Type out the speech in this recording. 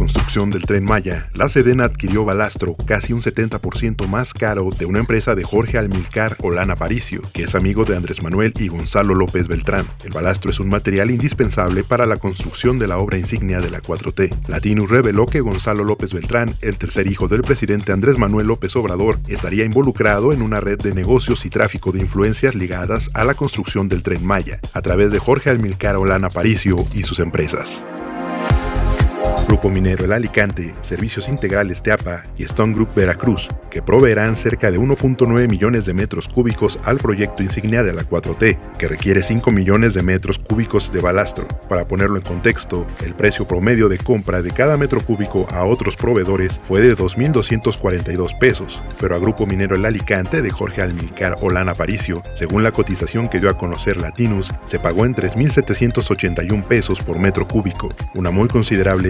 Construcción del tren Maya, la Sedena adquirió balastro casi un 70% más caro de una empresa de Jorge Almilcar Olana Paricio, que es amigo de Andrés Manuel y Gonzalo López Beltrán. El balastro es un material indispensable para la construcción de la obra insignia de la 4T. Latinus reveló que Gonzalo López Beltrán, el tercer hijo del presidente Andrés Manuel López Obrador, estaría involucrado en una red de negocios y tráfico de influencias ligadas a la construcción del tren Maya, a través de Jorge Almilcar Olana Paricio y sus empresas. Grupo Minero El Alicante, Servicios Integrales Teapa y Stone Group Veracruz, que proveerán cerca de 1.9 millones de metros cúbicos al proyecto insignia de la 4T, que requiere 5 millones de metros cúbicos de balastro. Para ponerlo en contexto, el precio promedio de compra de cada metro cúbico a otros proveedores fue de 2.242 pesos, pero a Grupo Minero El Alicante de Jorge Almilcar Olana Paricio, según la cotización que dio a conocer Latinus, se pagó en 3.781 pesos por metro cúbico, una muy considerable